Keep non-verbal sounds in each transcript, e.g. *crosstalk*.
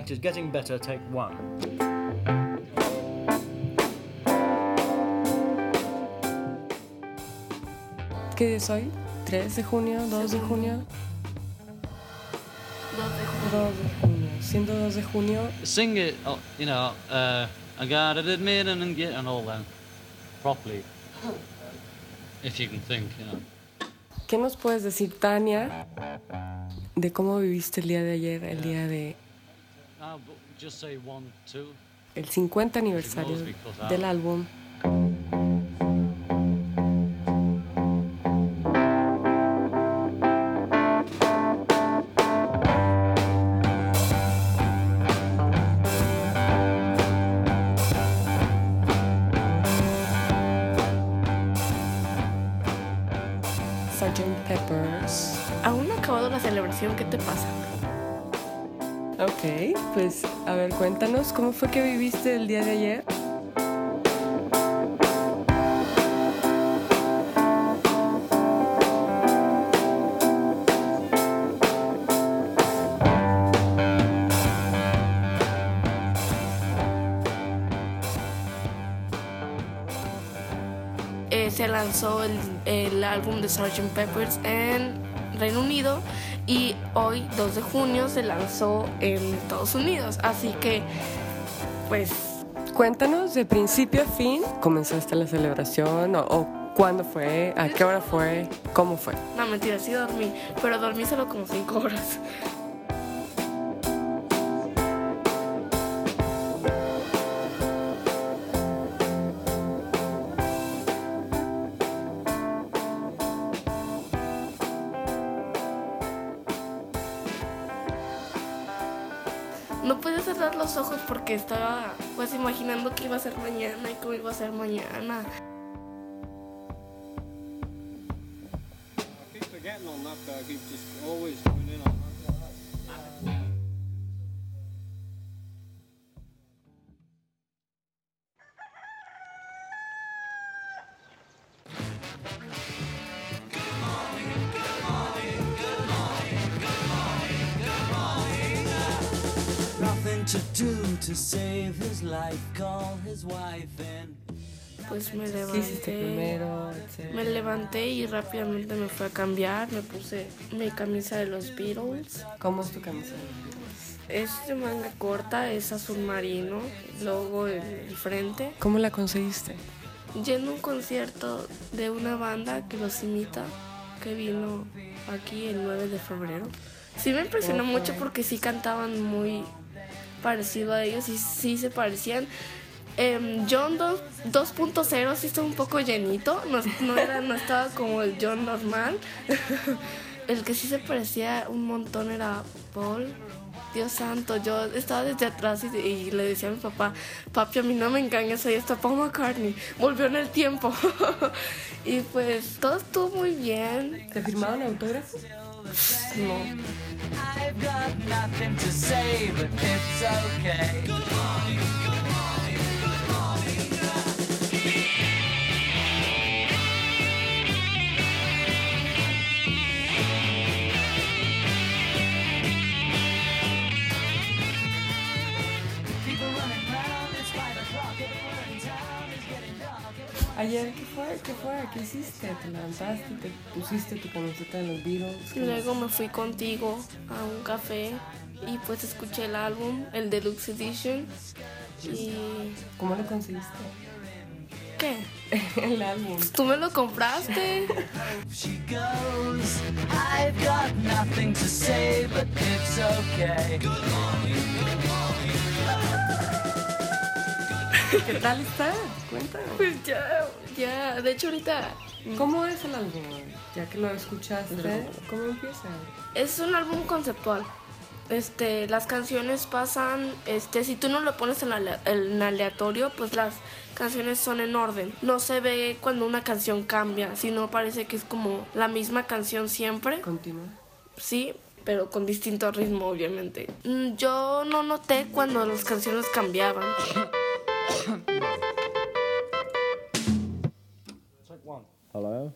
It is getting better, take one. ¿Qué día es hoy? ¿3 de junio? ¿2 de junio? 2 de junio. 2 de junio. Siendo 2 de junio, Sing it, uh, you know, uh, I got it admitted and get and all that properly. If you can think, you know. ¿qué nos puedes decir, Tania, de cómo viviste el día de ayer, el día de el 50 aniversario del álbum? Cuéntanos cómo fue que viviste el día de ayer. Eh, se lanzó el, el álbum de Sgt. Peppers en Reino Unido y hoy, 2 de junio, se lanzó en Estados Unidos. Así que, pues, Cuéntanos de principio a fin, ¿comenzaste la celebración o, o cuándo fue, a qué hora fue, cómo fue? no mentira, sí dormí, pero dormí solo como 5 horas. No pude cerrar los ojos porque estaba pues imaginando que iba a ser mañana y cómo iba a ser mañana. Pues me ¿Qué hiciste levanté. Me levanté y rápidamente me fui a cambiar. Me puse mi camisa de los Beatles. ¿Cómo es tu camisa? Es de manga corta, es azul marino, logo en el frente. ¿Cómo la conseguiste? Yendo a un concierto de una banda que los imita, que vino aquí el 9 de febrero. Sí me impresionó mucho porque sí cantaban muy parecido a ellos y sí se parecían. Em, John dos- 2.0 sí estaba un poco llenito, no, no era, no estaba como el John normal. *laughs* el que sí se parecía un montón era Paul. Dios santo, yo estaba desde atrás y, le decía a mi papá, papi, a mí no me engañes, ahí está Paul McCartney, volvió en el tiempo. *laughs* y pues todo estuvo muy bien. ¿Te firmaron autógrafos? I've got nothing to say, but it's okay. ¿Qué fue? ¿Qué hiciste? ¿Te levantaste? ¿Te pusiste tu camiseta de los Beatles? Y luego me fui contigo a un café y pues escuché el álbum, el Deluxe Edition. Y... ¿Cómo lo conseguiste? ¿Qué? *laughs* El álbum. ¿Tú me lo compraste? She goes, I've got nothing to say, but it's okay. ¿Qué tal está? Cuéntame. Pues ya, ya. De hecho ahorita ¿Cómo es el álbum? Ya que lo escuchaste, ¿cómo empieza? es un álbum conceptual. Este, las canciones pasan, este, si tú no lo pones en, ale- en aleatorio, pues las canciones son en orden. No se ve cuando una canción cambia, sino parece que es como la misma canción siempre. Continúa. Sí, pero con distinto ritmo, obviamente. Mm, Yo no noté cuando las canciones cambiaban. *coughs* Hello?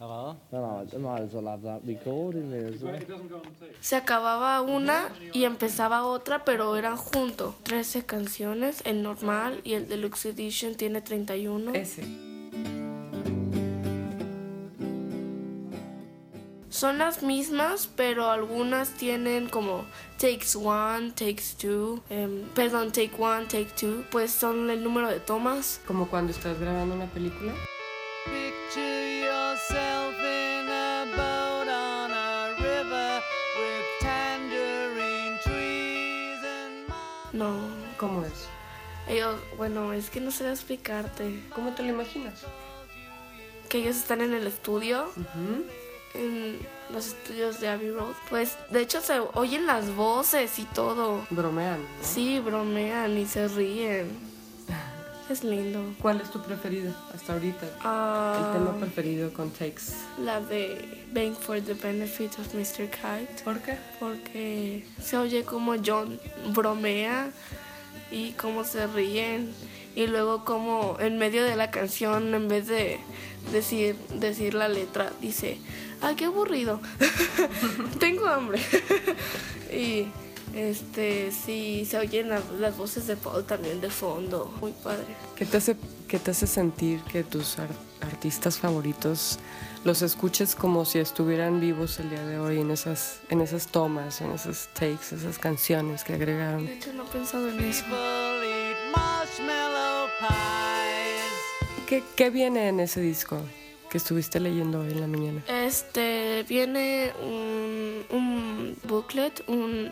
Hello? Might as well have that recording there as well. Se acababa una y empezaba otra, pero eran juntos. 13 canciones, el normal y el deluxe edition tiene 31. Ese. Son las mismas, pero algunas tienen como takes one, takes two, em, perdón, take one, take two, pues son el número de tomas. Como cuando estás grabando una película. Bueno, es que no sé explicarte. ¿Cómo te lo imaginas? Que ellos están en el estudio, Ujú. en los estudios de Abbey Road. Pues de hecho se oyen las voces y todo. Bromean. ¿no? Sí, bromean y se ríen. *laughs* Es lindo. ¿Cuál es tu preferido hasta ahorita? El Ah, tema preferido con Takes. la de Bank for the Benefit of Mr. Kite. ¿Por qué? Porque se oye como John bromea y cómo se ríen. Y luego como en medio de la canción, en vez de decir, decir la letra, dice, ¡ay, qué aburrido! *laughs* Tengo hambre. *laughs* y este sí, se oyen la- las voces de Paul también de fondo. Muy padre. ¿Qué te hace, qué te hace sentir que tus ar- artistas favoritos los escuches como si estuvieran vivos el día de hoy en esas, en esas tomas, en esas takes, esas canciones que agregaron? De hecho, no he pensado en eso. ¿Qué, qué viene en ese disco que estuviste leyendo hoy en la mañana? Este viene un, un booklet, un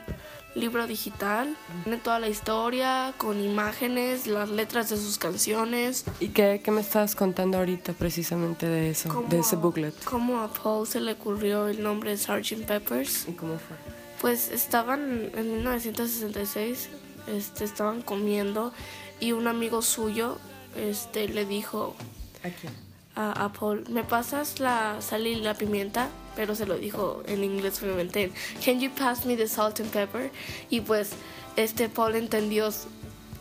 libro digital. Tiene toda la historia con imágenes, las letras de sus canciones. ¿Y qué, qué me estabas contando ahorita precisamente de eso, cómo de ese a- booklet? Cómo a Paul se le ocurrió el nombre de Sgt. Peppers. ¿Y cómo fue? Pues estaban en 1966, este, estaban comiendo y un amigo suyo este, le dijo Aquí. a, a Paul, ¿me pasas la sal y la pimienta? Pero se lo dijo en inglés obviamente. Can you pass me the salt and pepper? Y pues este Paul entendió,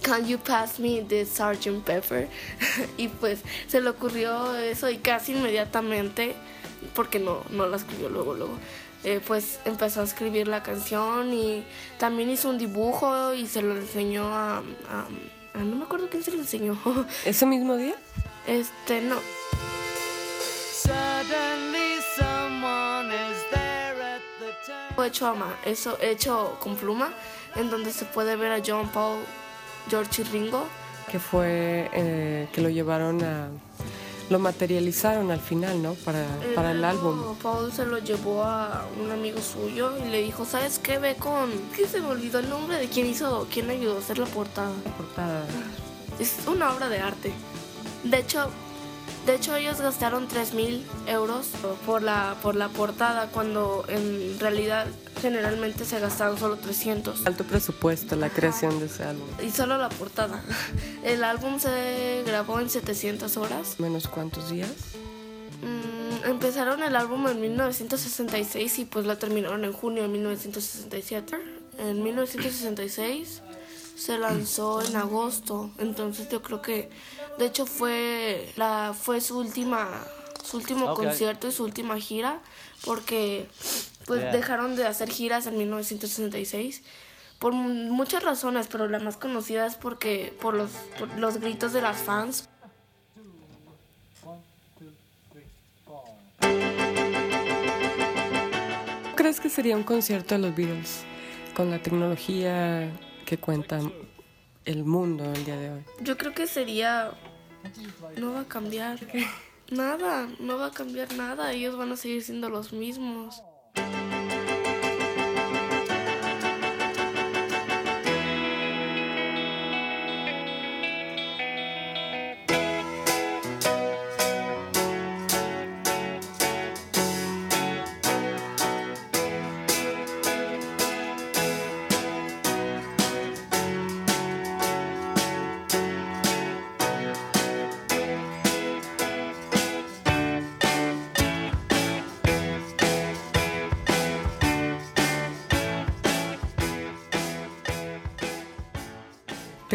Can you pass me the Sgt. Pepper? *laughs* y pues se le ocurrió eso y casi inmediatamente, porque no, no la escribió luego, luego. eh, pues empezó a escribir la canción y también hizo un dibujo y se lo enseñó a, a- a- no me acuerdo quién se lo enseñó. *laughs* ¿Ese mismo día? Este, no. Suddenly hecho a ma- eso hecho con pluma, en donde se puede ver a John Paul, George y Ringo. Que fue eh, que lo llevaron a... Lo materializaron al final, ¿no? Para, para el Luego álbum. Paul se lo llevó a un amigo suyo y le dijo, ¿sabes qué? Ve con... que se me olvidó el nombre de quién hizo, quién ayudó a hacer la portada. Portada. Es una obra de arte. De hecho, de hecho ellos gastaron 3 mil euros por la, por la portada, cuando en realidad generalmente se gastaron solo 300. Alto presupuesto la creación de ese álbum. Y solo la portada. *laughs* El álbum se grabó en 700 horas. ¿Menos cuántos días? Mm, empezaron el álbum en 1966 y pues la terminaron en junio de 1967. En 1966 se lanzó en agosto, entonces yo creo que de hecho fue la fue su última su último Ok. concierto y su última gira porque pues Yeah. dejaron de hacer giras en 1966 por mu- muchas razones, pero la más conocida es porque por los por los gritos de las fans. ¿Crees que sería un concierto de los Beatles con la tecnología que cuenta el mundo el día de hoy? Yo creo que sería. No va a cambiar. Nada, no va a cambiar nada. Ellos van a seguir siendo los mismos.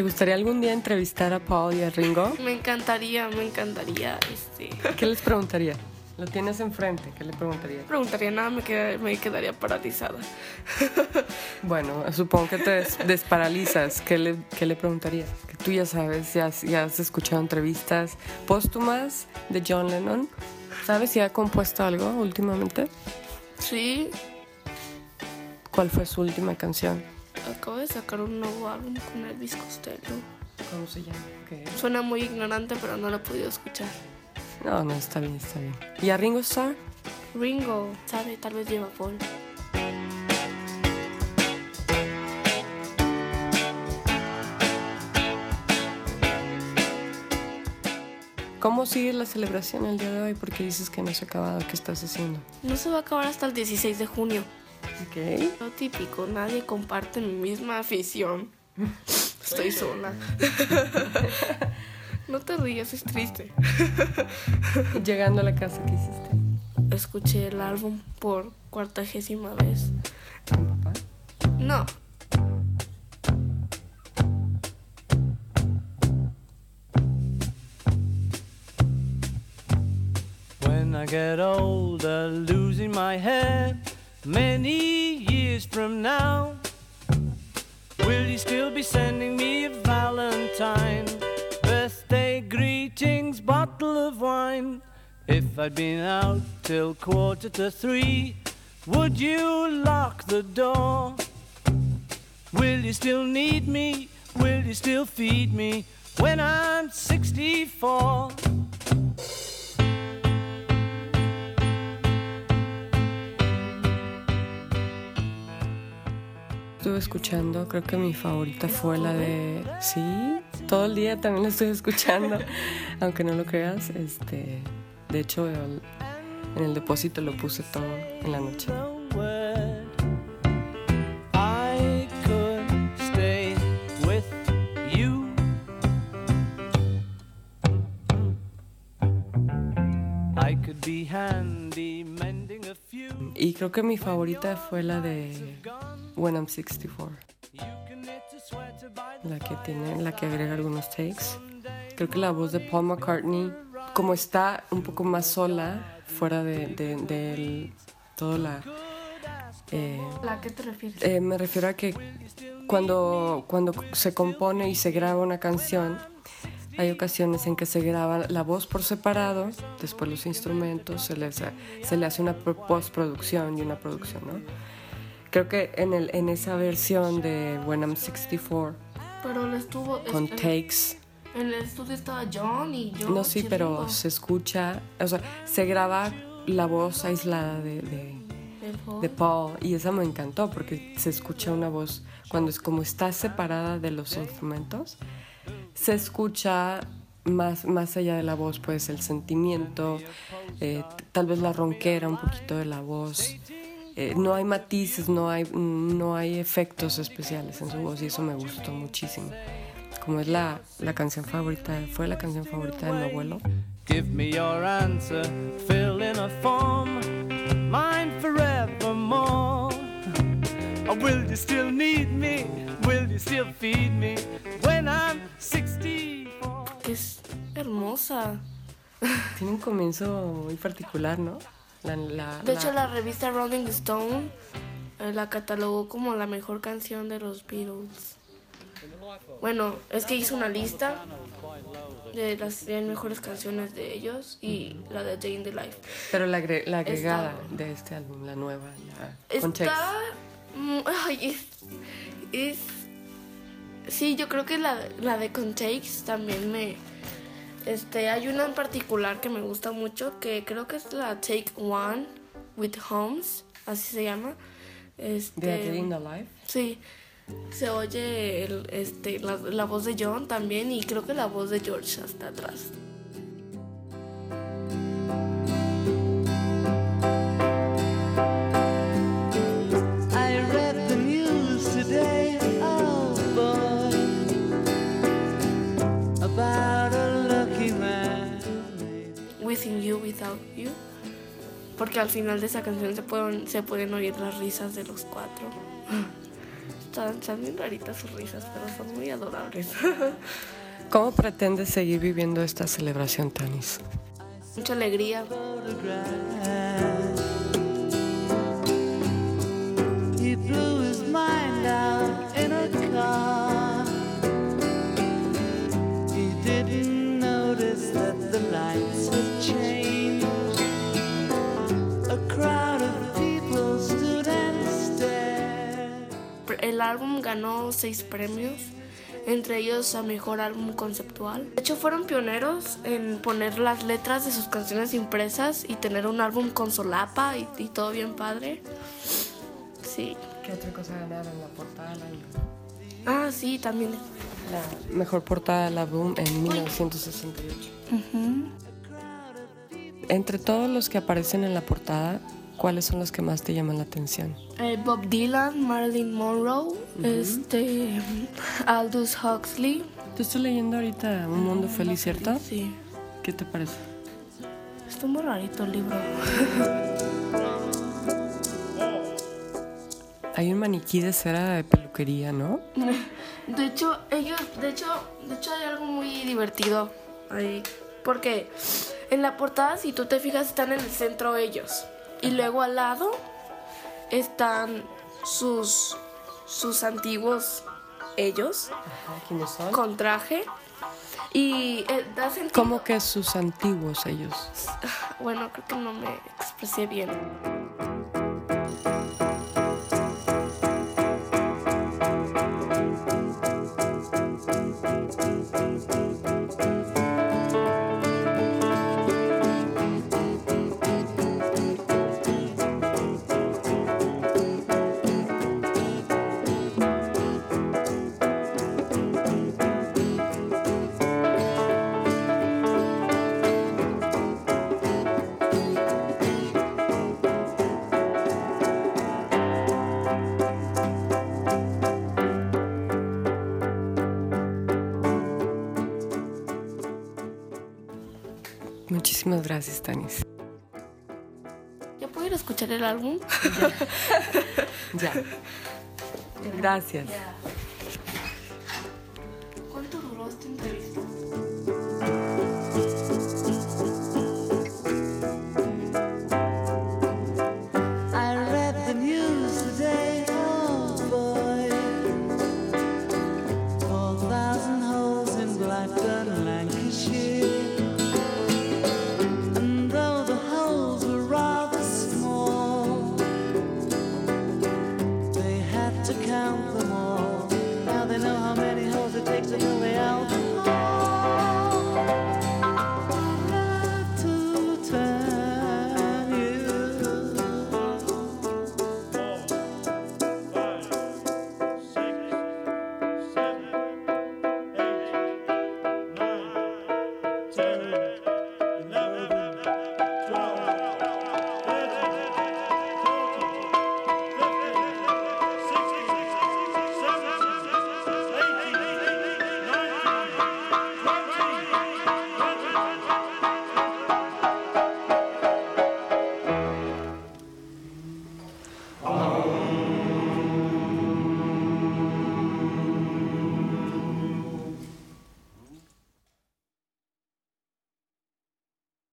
¿Te gustaría algún día entrevistar a Paul y a Ringo? *laughs* Me encantaría, me encantaría. Este. ¿Qué les preguntaría? Lo tienes enfrente, ¿qué le preguntarías? Preguntaría nada, me, queda- me quedaría paralizada. *laughs* Bueno, supongo que te des- desparalizas. ¿Qué le, qué le preguntarías? Que tú ya sabes, ya, has- ya has escuchado entrevistas póstumas de John Lennon. ¿Sabes si ha compuesto algo últimamente? Sí, ¿Cuál fue su última canción? Acabo de sacar un nuevo álbum con Elvis Costello. ¿Cómo se llama? Suena muy ignorante, pero no lo he podido escuchar. No, no, está bien, está bien. ¿Y a Ringo Starr? Ringo, sabe, tal vez lleva Paul. ¿Cómo sigue la celebración el día de hoy? Porque dices que no se ha acabado. ¿Qué estás haciendo? No se va a acabar hasta el 16 de junio. Ok. Lo típico, nadie comparte mi misma afición. Estoy sola. No te rías, es triste. Llegando a la casa, ¿qué hiciste? Escuché el álbum por cuartagésima vez. ¿Con papá? No, When I get older, losing my head many years from now, will you still be sending me a Valentine? Birthday greetings, bottle of wine. If I'd been out till quarter to three, would you lock the door? Will you still need me? Will you still feed me when I'm 64? Estuve escuchando, creo que mi favorita fue la de... Sí, todo el día también la estoy escuchando, *laughs* aunque no lo creas. Este, de hecho, el- en el depósito lo puse todo en la noche. Y creo que mi favorita fue la de When I'm 64, You can knit a sweater by la que tiene, la que agrega algunos takes. Creo que la voz de Paul McCartney, como está un poco más sola, fuera de, de, del- toda la... eh, ¿a qué te refieres? Eh, me refiero a que cuando, cuando se compone y se graba una canción, hay ocasiones en que se graba la voz por separado, después los instrumentos, se, les, se le hace una pro- postproducción y una producción, ¿no? Creo que en, el, en esa versión de When I'm 64, Pero él estuvo. con es- takes, En el estudio estaba John y yo. no sí, pero se escucha, o sea, se graba la voz aislada de- de, de Paul y esa me encantó porque se escucha una voz cuando es como está separada de los instrumentos se escucha más, más allá de la voz pues el sentimiento eh, tal vez la ronquera un poquito de la voz Eh, no hay matices no hay no hay efectos especiales en su voz y eso me gustó muchísimo como es la, la canción favorita fue la canción favorita de mi abuelo Give me your answer, fill in a form, mine forevermore. Or will you still need me? Will you still feed me when I'm 64? Que es hermosa. tiene un comienzo muy particular no la, la- De hecho, la revista Rolling Stone eh, la catalogó como la mejor canción de los Beatles. Bueno, es que hizo una lista de las 100 mejores canciones de ellos y la de Day in the Life. Pero la, agre- la agregada de este álbum, la nueva, con checks. Está. *laughs* Ay, es, es- Sí, yo creo que la, la de Contakes también me. Este, hay una en particular que me gusta mucho, que creo que es la Take One with Holmes, así se llama. Este, De the Life. Sí, se oye el, este, la, la voz de John también y creo que la voz de George hasta atrás. Within You, Without You. Porque al final de esa canción se pueden, se pueden oír las risas de los cuatro. *laughs* Están, están bien raritas sus risas, pero son muy adorables. *laughs* ¿Cómo pretendes seguir viviendo esta celebración, Tanis? mucha alegría. He blew his mind out in a álbum ganó seis premios, entre ellos a mejor álbum conceptual. De hecho, fueron pioneros en poner las letras de sus canciones impresas y tener un álbum con solapa y, y todo bien padre. Sí. ¿Qué otra cosa ganaron la portada del álbum? Ah, sí, también. La mejor portada del álbum en 1968. Entre todos los que aparecen en la portada, ¿cuáles son los que más te llaman la atención? Eh, Bob Dylan, Marilyn Monroe, este, Aldous Huxley. Te estoy leyendo ahorita Un Mundo Feliz, ¿cierto? Sí. ¿Qué te parece? Está muy rarito el libro. *laughs* Hay un maniquí de cera de peluquería, ¿no? *laughs* De hecho, ellos, de hecho, de hecho hay algo muy divertido ahí, porque en la portada, si tú te fijas, están en el centro ellos y luego al lado están sus sus antiguos ellos ¿Quiénes son? con traje y eh, da sentido. ¿Cómo que sus antiguos ellos? Bueno, creo que no me expresé bien. Muchísimas gracias, Tanis. ¿Ya puedo ir a escuchar el álbum? *laughs* Ya. Gracias.